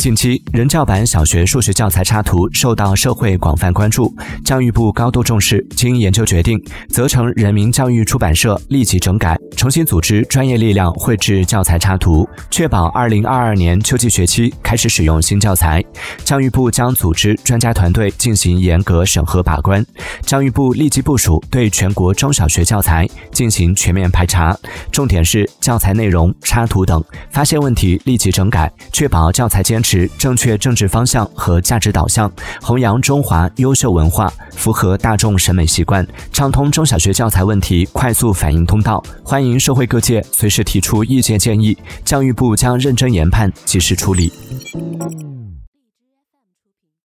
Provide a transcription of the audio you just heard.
近期，人教版小学数学教材插图受到社会广泛关注，教育部高度重视，经研究决定，责成人民教育出版社立即整改，重新组织专业力量绘制教材插图，确保二零二二年秋季学期开始使用新教材。教育部将组织专家团队进行严格审核把关。教育部立即部署对全国中小学教材进行全面排查，重点是教材内容、插图等，发现问题立即整改，确保教材坚持。正确政治方向和价值导向，弘扬中华优秀文化，符合大众审美习惯，畅通中小学教材问题快速反应通道。欢迎社会各界随时提出意见建议，教育部将认真研判，及时处理。